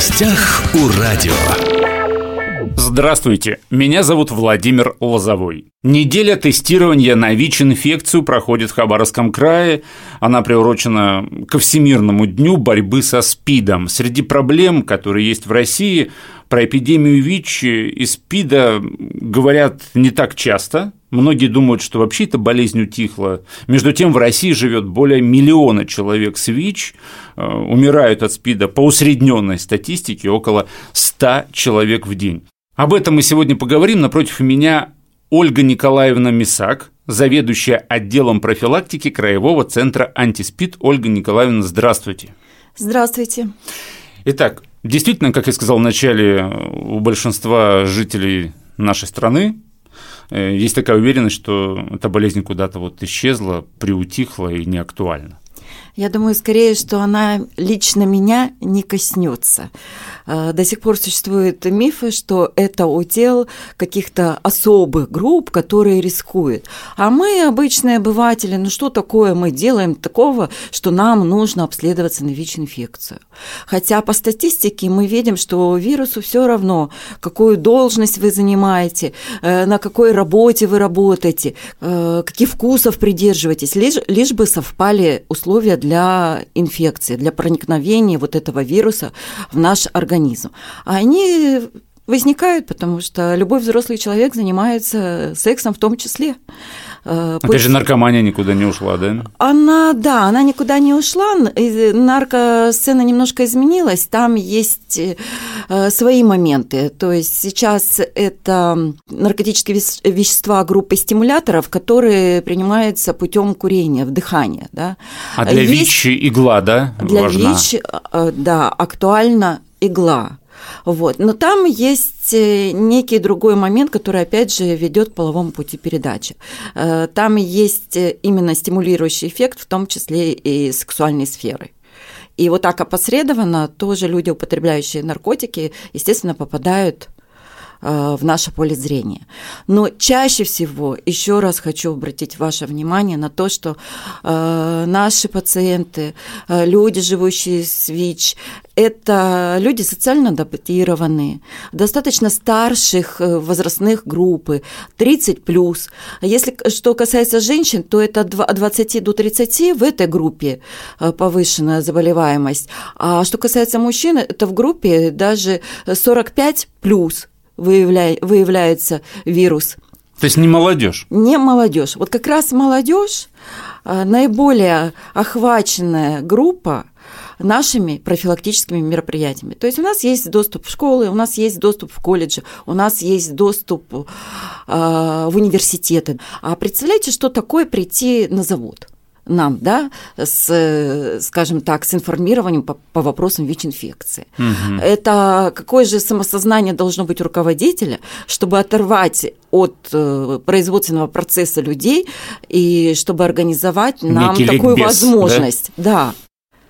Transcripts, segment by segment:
гостях у радио. Здравствуйте, меня зовут Владимир Лозовой. Неделя тестирования на ВИЧ-инфекцию проходит в Хабаровском крае. Она приурочена ко Всемирному дню борьбы со СПИДом. Среди проблем, которые есть в России, про эпидемию ВИЧ и СПИДа говорят не так часто. Многие думают, что вообще эта болезнь утихла. Между тем в России живет более миллиона человек с ВИЧ, э, умирают от СПИДа по усредненной статистике около 100 человек в день. Об этом мы сегодня поговорим. Напротив меня Ольга Николаевна Мисак, заведующая отделом профилактики Краевого центра антиспид. Ольга Николаевна, здравствуйте. Здравствуйте. Итак, действительно, как я сказал в начале, у большинства жителей нашей страны есть такая уверенность, что эта болезнь куда-то вот исчезла, приутихла и не актуальна. Я думаю, скорее, что она лично меня не коснется. А, до сих пор существуют мифы, что это удел каких-то особых групп, которые рискуют. А мы, обычные обыватели, ну что такое мы делаем такого, что нам нужно обследоваться на ВИЧ-инфекцию? Хотя по статистике мы видим, что вирусу все равно, какую должность вы занимаете, э, на какой работе вы работаете, э, каких вкусов придерживаетесь, лишь, лишь бы совпали условия для инфекции, для проникновения вот этого вируса в наш организм. А они возникают, потому что любой взрослый человек занимается сексом в том числе. Э, Опять Пусть... же, наркомания никуда не ушла, да? Она, да, она никуда не ушла. Наркосцена немножко изменилась. Там есть э, свои моменты. То есть сейчас это наркотические вещества группы стимуляторов, которые принимаются путем курения, вдыхания. Да? А для есть... ВИЧ игла, да? Для важна? ВИЧ, э, да, актуальна игла. Вот. Но там есть э, некий другой момент, который, опять же, ведет к половому пути передачи. Э, там есть э, именно стимулирующий эффект, в том числе и сексуальной сферы. И вот так опосредованно тоже люди, употребляющие наркотики, естественно, попадают в наше поле зрения. Но чаще всего, еще раз хочу обратить ваше внимание на то, что э, наши пациенты, э, люди, живущие с ВИЧ, это люди социально адаптированные, достаточно старших э, возрастных группы, 30 плюс. Если что касается женщин, то это от 20 до 30 в этой группе э, повышенная заболеваемость. А что касается мужчин, это в группе даже 45 плюс выявля... выявляется вирус. То есть не молодежь? Не молодежь. Вот как раз молодежь э, наиболее охваченная группа нашими профилактическими мероприятиями. То есть у нас есть доступ в школы, у нас есть доступ в колледжи, у нас есть доступ э, в университеты. А представляете, что такое прийти на завод? Нам, да, с, скажем так, с информированием по, по вопросам ВИЧ-инфекции. Угу. Это какое же самосознание должно быть у руководителя, чтобы оторвать от э, производственного процесса людей и чтобы организовать нам Некий такую ликбез, возможность. Да? да.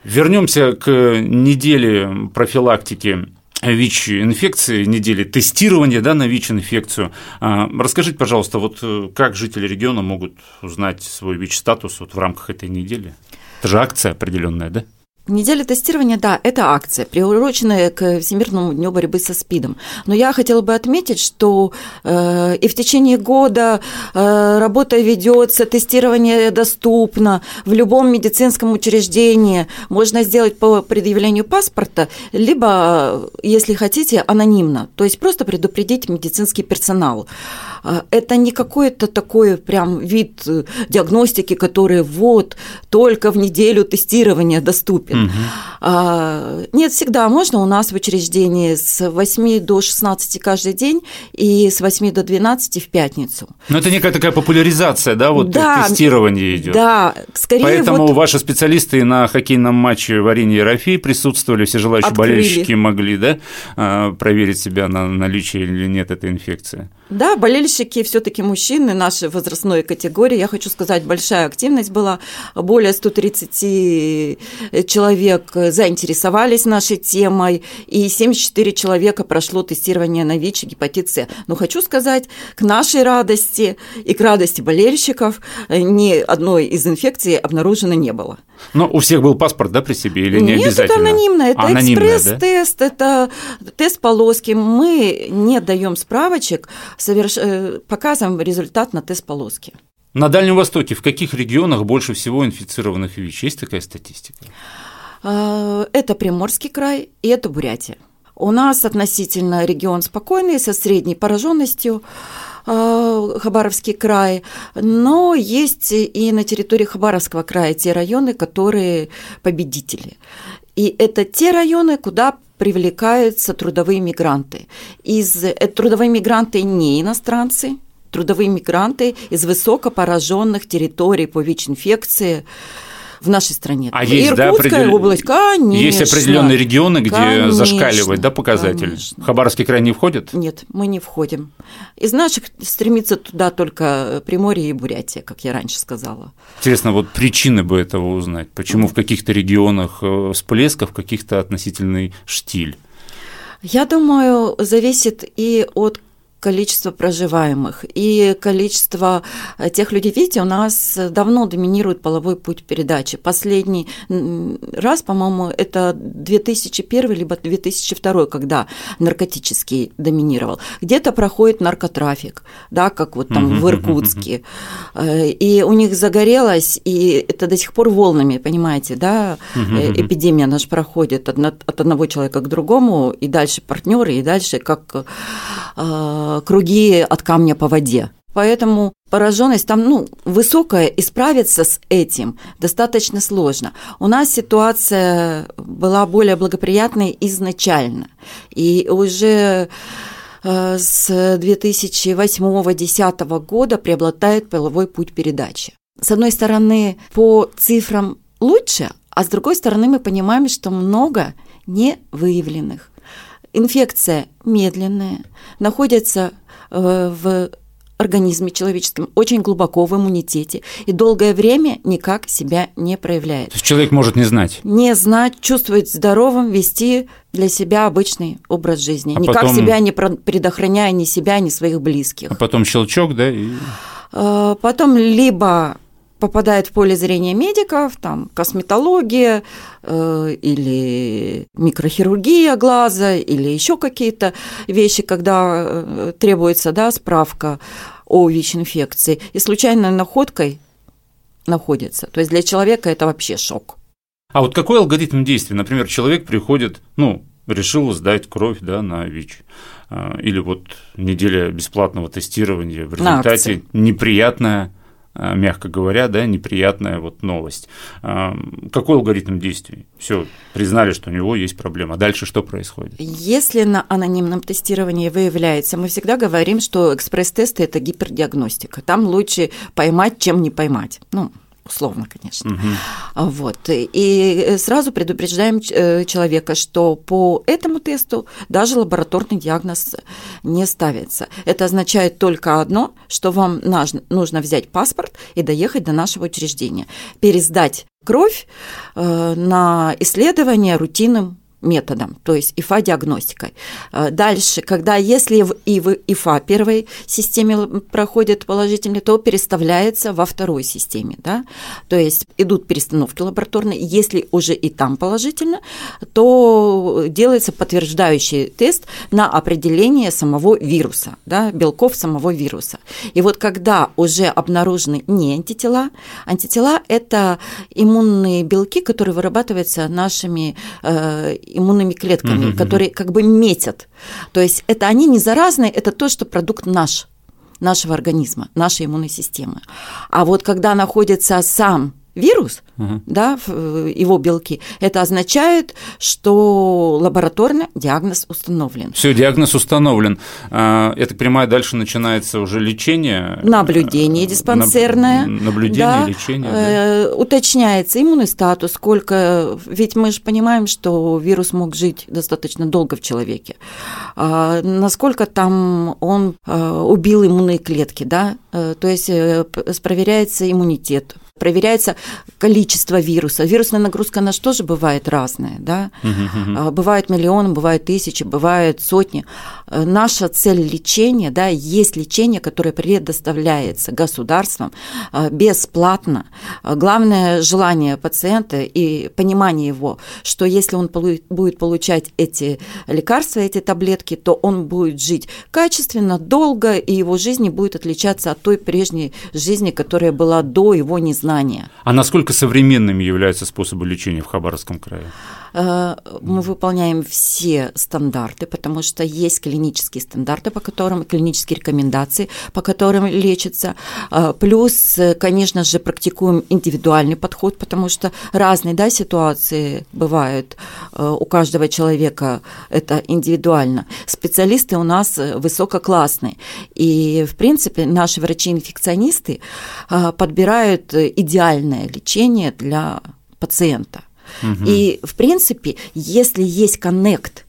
Вернемся к неделе профилактики ВИЧ-инфекции, недели тестирования да, на ВИЧ-инфекцию. А, расскажите, пожалуйста, вот э, как жители региона могут узнать свой ВИЧ-статус вот в рамках этой недели? Это же акция определенная, да? Неделя тестирования, да, это акция, приуроченная к Всемирному дню борьбы со СПИДом. Но я хотела бы отметить, что э, и в течение года э, работа ведется, тестирование доступно в любом медицинском учреждении. Можно сделать по предъявлению паспорта, либо, если хотите, анонимно, то есть просто предупредить медицинский персонал. Э, это не какой-то такой прям вид э, диагностики, который вот только в неделю тестирования доступен. Угу. Нет, всегда можно у нас в учреждении с 8 до 16 каждый день и с 8 до 12 в пятницу. Но это некая такая популяризация, да, вот да, тестирование идет. Да, скорее Поэтому вот... ваши специалисты на хоккейном матче в арене Ерофей присутствовали, все желающие Открыли. болельщики могли, да, а, проверить себя на наличие или нет этой инфекции. Да, болельщики все-таки мужчины нашей возрастной категории. Я хочу сказать, большая активность была. Более 130 человек заинтересовались нашей темой, и 74 человека прошло тестирование на ВИЧ и гепатит С. Но хочу сказать, к нашей радости и к радости болельщиков ни одной из инфекций обнаружено не было. Но у всех был паспорт, да, при себе или не Нет, обязательно? это анонимно, это Анонимное, экспресс-тест, да? это тест полоски. Мы не даем справочек, соверш... Э, показываем результат на тест полоски. На Дальнем Востоке в каких регионах больше всего инфицированных ВИЧ? Есть такая статистика? А, это Приморский край и это Бурятия. У нас относительно регион спокойный, со средней пораженностью. А, Хабаровский край, но есть и на территории Хабаровского края те районы, которые победители. И это те районы, куда привлекаются трудовые мигранты. Из, э, трудовые мигранты не иностранцы, трудовые мигранты из высокопораженных территорий по ВИЧ-инфекции, в нашей стране. А есть, Иркутская да, определен... область, конечно. Есть определенные регионы, где конечно, зашкаливает, да, показатель? Конечно. Хабаровский край не входит? Нет, мы не входим. Из наших стремится туда только Приморье и Бурятия, как я раньше сказала. Интересно, вот причины бы этого узнать. Почему в каких-то регионах э, всплеска, в каких-то относительный штиль? Я думаю, зависит и от количество проживаемых и количество э, тех людей. Видите, у нас давно доминирует половой путь передачи. Последний раз, по-моему, это 2001 либо 2002, когда наркотический доминировал. Где-то проходит наркотрафик, да, как вот там в Иркутске. Э, и у них загорелось, и это до сих пор волнами, понимаете, да, э, эпидемия наша проходит от одного человека к другому, и дальше партнеры, и дальше как круги от камня по воде. Поэтому пораженность там ну, высокая, и справиться с этим достаточно сложно. У нас ситуация была более благоприятной изначально. И уже э, с 2008-2010 года преобладает половой путь передачи. С одной стороны, по цифрам лучше, а с другой стороны, мы понимаем, что много невыявленных. Инфекция медленная, находится э, в организме человеческом очень глубоко в иммунитете и долгое время никак себя не проявляет. То есть человек может не знать? Не знать, чувствовать здоровым, вести для себя обычный образ жизни, а никак потом... себя не предохраняя ни себя, ни своих близких. А потом щелчок, да? И... Э, потом либо попадает в поле зрения медиков, там косметология э, или микрохирургия глаза или еще какие-то вещи, когда э, требуется да, справка о ВИЧ-инфекции, и случайной находкой находится. То есть для человека это вообще шок. А вот какой алгоритм действий? Например, человек приходит, ну, решил сдать кровь да, на ВИЧ. Э, или вот неделя бесплатного тестирования, в результате неприятная мягко говоря, да, неприятная вот новость. Э, какой алгоритм действий? Все, признали, что у него есть проблема. Дальше что происходит? Если на анонимном тестировании выявляется, мы всегда говорим, что экспресс-тесты – это гипердиагностика. Там лучше поймать, чем не поймать. Ну, условно, конечно. Угу. Вот. И сразу предупреждаем э, человека, что по этому тесту даже лабораторный диагноз не ставится. Это означает только одно, что вам нужно взять паспорт и доехать до нашего учреждения, пересдать кровь э, на исследование рутинным методом, то есть ИФА-диагностикой. Э, дальше, когда если в ИФА первой системе проходит положительный, то переставляется во второй системе. Да? То есть идут перестановки лабораторные. Если уже и там положительно, то делается подтверждающий тест на определение самого вируса, да, белков самого вируса. И вот когда уже обнаружены не антитела, антитела – это иммунные белки, которые вырабатываются нашими э, иммунными клетками, угу, которые как бы метят. То есть это они не заразные, это то, что продукт наш, нашего организма, нашей иммунной системы. А вот когда находится сам вирус, угу. да, э, его белки, это означает, что лабораторно диагноз установлен. Все, диагноз установлен. А, я так понимаю, дальше начинается уже лечение. Наблюдение диспансерное. Наблюдение, да, лечение. Да. Э, уточняется иммунный статус, сколько. Ведь мы же понимаем, что вирус мог жить достаточно долго в человеке. А, насколько там он э, убил иммунные клетки, да, то есть проверяется иммунитет, проверяется количество вируса. Вирусная нагрузка, она же тоже бывает разная, да? Угу, Бывает миллионы, бывает тысячи, бывает сотни. Наша цель лечения, да, есть лечение, которое предоставляется государством э, бесплатно. Главное желание пациента и понимание его, что если он будет получать эти лекарства, эти таблетки, то он будет жить качественно, долго, и его жизнь будет отличаться от той прежней жизни, которая была до его незнания знания. А насколько современными являются способы лечения в Хабаровском крае? Э, мы выполняем все стандарты, потому что есть клинические стандарты, по которым, клинические рекомендации, по которым лечится. Э, плюс, конечно же, практикуем индивидуальный подход, потому что разные да, ситуации бывают э, у каждого человека, это индивидуально. Специалисты у нас высококлассные. И, в принципе, наши врачи-инфекционисты подбирают идеальное лечение для пациента. Угу. И, в принципе, если есть коннект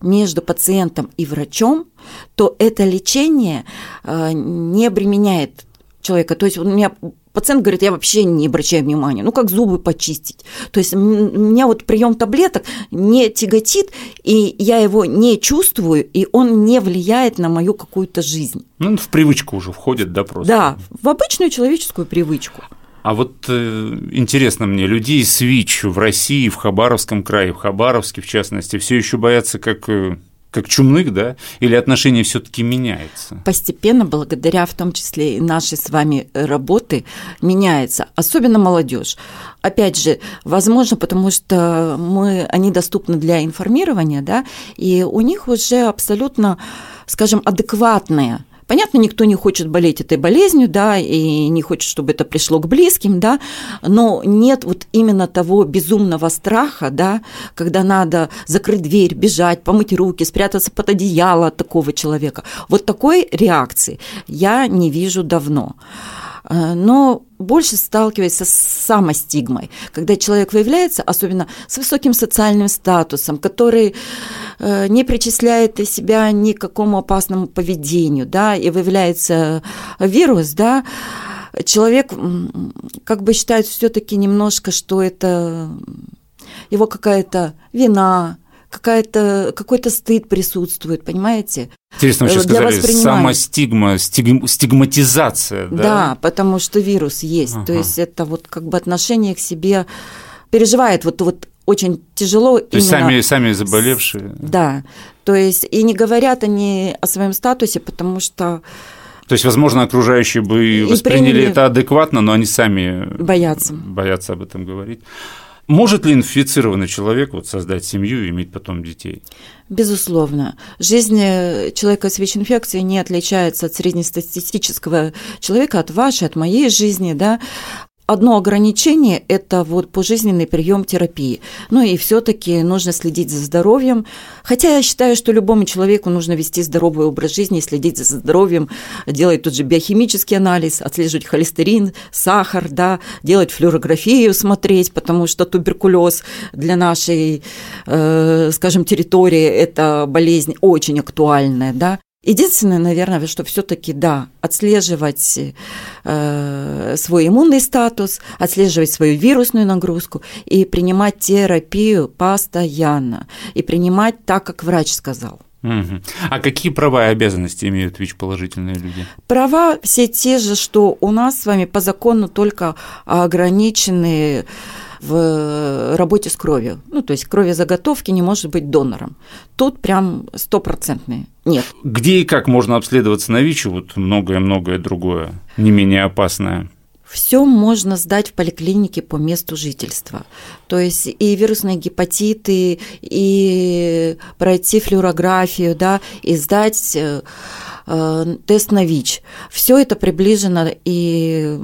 между пациентом и врачом, то это лечение э, не обременяет человека. То есть у меня пациент говорит, я вообще не обращаю внимания, ну как зубы почистить. То есть меня вот прием таблеток не тяготит, и я его не чувствую, и он не влияет на мою какую-то жизнь. Ну, в привычку уже входит, да, просто? Да, в обычную человеческую привычку. А вот э, интересно мне, людей с ВИЧ в России, в Хабаровском крае, в Хабаровске в частности, все еще боятся как э, как чумных, да? Или отношение все-таки меняется? Постепенно, благодаря в том числе и нашей с вами работы, меняется, особенно молодежь. Опять же, возможно, потому что мы, они доступны для информирования, да, и у них уже абсолютно, скажем, адекватные Понятно, никто не хочет болеть этой болезнью, да, и не хочет, чтобы это пришло к близким, да, но нет вот именно того безумного страха, да, когда надо закрыть дверь, бежать, помыть руки, спрятаться под одеяло такого человека. Вот такой реакции я не вижу давно. Э, но больше сталкивается с самостигмой, когда человек выявляется, особенно с высоким социальным статусом, который не причисляет себя ни к какому опасному поведению, да, и выявляется вирус, да, человек как бы считает все-таки немножко, что это его какая-то вина, какая-то, какой-то стыд присутствует, понимаете? Интересно, вы сейчас сказали, самостигма, стиг, стигматизация, да? Да, потому что вирус есть, ага. то есть это вот как бы отношение к себе переживает вот, вот очень тяжело. То есть сами, сами заболевшие? Да, то есть и не говорят они о своем статусе, потому что то есть, возможно, окружающие бы восприняли приняли... это адекватно, но они сами боятся. боятся об этом говорить. Может ли инфицированный человек вот, создать семью и иметь потом детей? Безусловно. Жизнь э, человека с ВИЧ-инфекцией не отличается от среднестатистического человека, от вашей, от моей жизни. Да? Одно ограничение – это вот пожизненный прием терапии. Ну и все-таки нужно следить за здоровьем. Хотя я считаю, что любому человеку нужно вести здоровый образ жизни, следить за здоровьем, делать тот же биохимический анализ, отслеживать холестерин, сахар, да, делать флюорографию, смотреть, потому что туберкулез для нашей, э, скажем, территории – это болезнь очень актуальная, да. Единственное, наверное, что все-таки, да, отслеживать э, свой иммунный статус, отслеживать свою вирусную нагрузку и принимать терапию постоянно. И принимать так, как врач сказал. Угу. А какие права и обязанности имеют ВИЧ-положительные люди? Права все те же, что у нас с вами по закону только ограниченные в работе с кровью. Ну, то есть кровезаготовки не может быть донором. Тут прям стопроцентные нет. Где и как можно обследоваться на ВИЧ, вот многое-многое другое, не менее опасное? Все можно сдать в поликлинике по месту жительства. То есть и вирусные гепатиты, и пройти флюорографию, да, и сдать э, Э, тест на ВИЧ. Все это приближено и,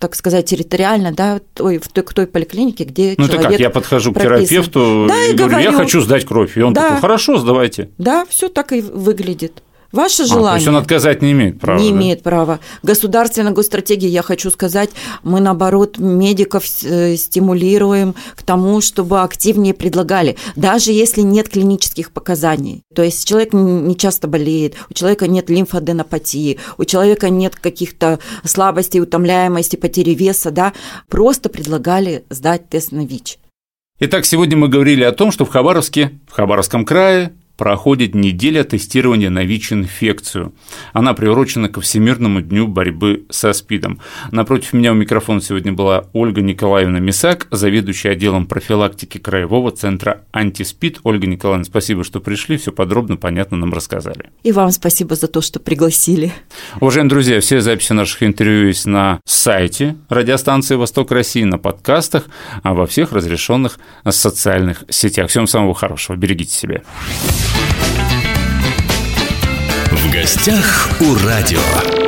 так сказать, территориально, да, той, в той, к той поликлинике, где ну, человек. Ну, как? Я подхожу прописан. к терапевту да, и, и говорю, говорю, я хочу сдать кровь. И он да, такой, хорошо, сдавайте. Да, все так и выглядит Ваше желание. А, то есть он отказать не имеет права. Не да? имеет права. Государственная госстратегия, я хочу сказать, мы наоборот медиков э, стимулируем к тому, чтобы активнее предлагали, даже если нет клинических показаний. То есть человек не часто болеет, у человека нет лимфоденопатии, у человека нет каких-то слабостей, утомляемости, потери веса, да, просто предлагали сдать тест на ВИЧ. Итак, сегодня мы говорили о том, что в Хабаровске, в Хабаровском крае проходит неделя тестирования на ВИЧ-инфекцию. Она приурочена ко Всемирному дню борьбы со СПИДом. Напротив меня у микрофона сегодня была Ольга Николаевна Мисак, заведующая отделом профилактики Краевого центра «Антиспид». Ольга Николаевна, спасибо, что пришли, все подробно, понятно нам рассказали. И вам спасибо за то, что пригласили. Уважаемые друзья, все записи наших интервью есть на сайте радиостанции «Восток России», на подкастах, а во всех разрешенных социальных сетях. Всем самого хорошего, берегите себя. В гостях у радио.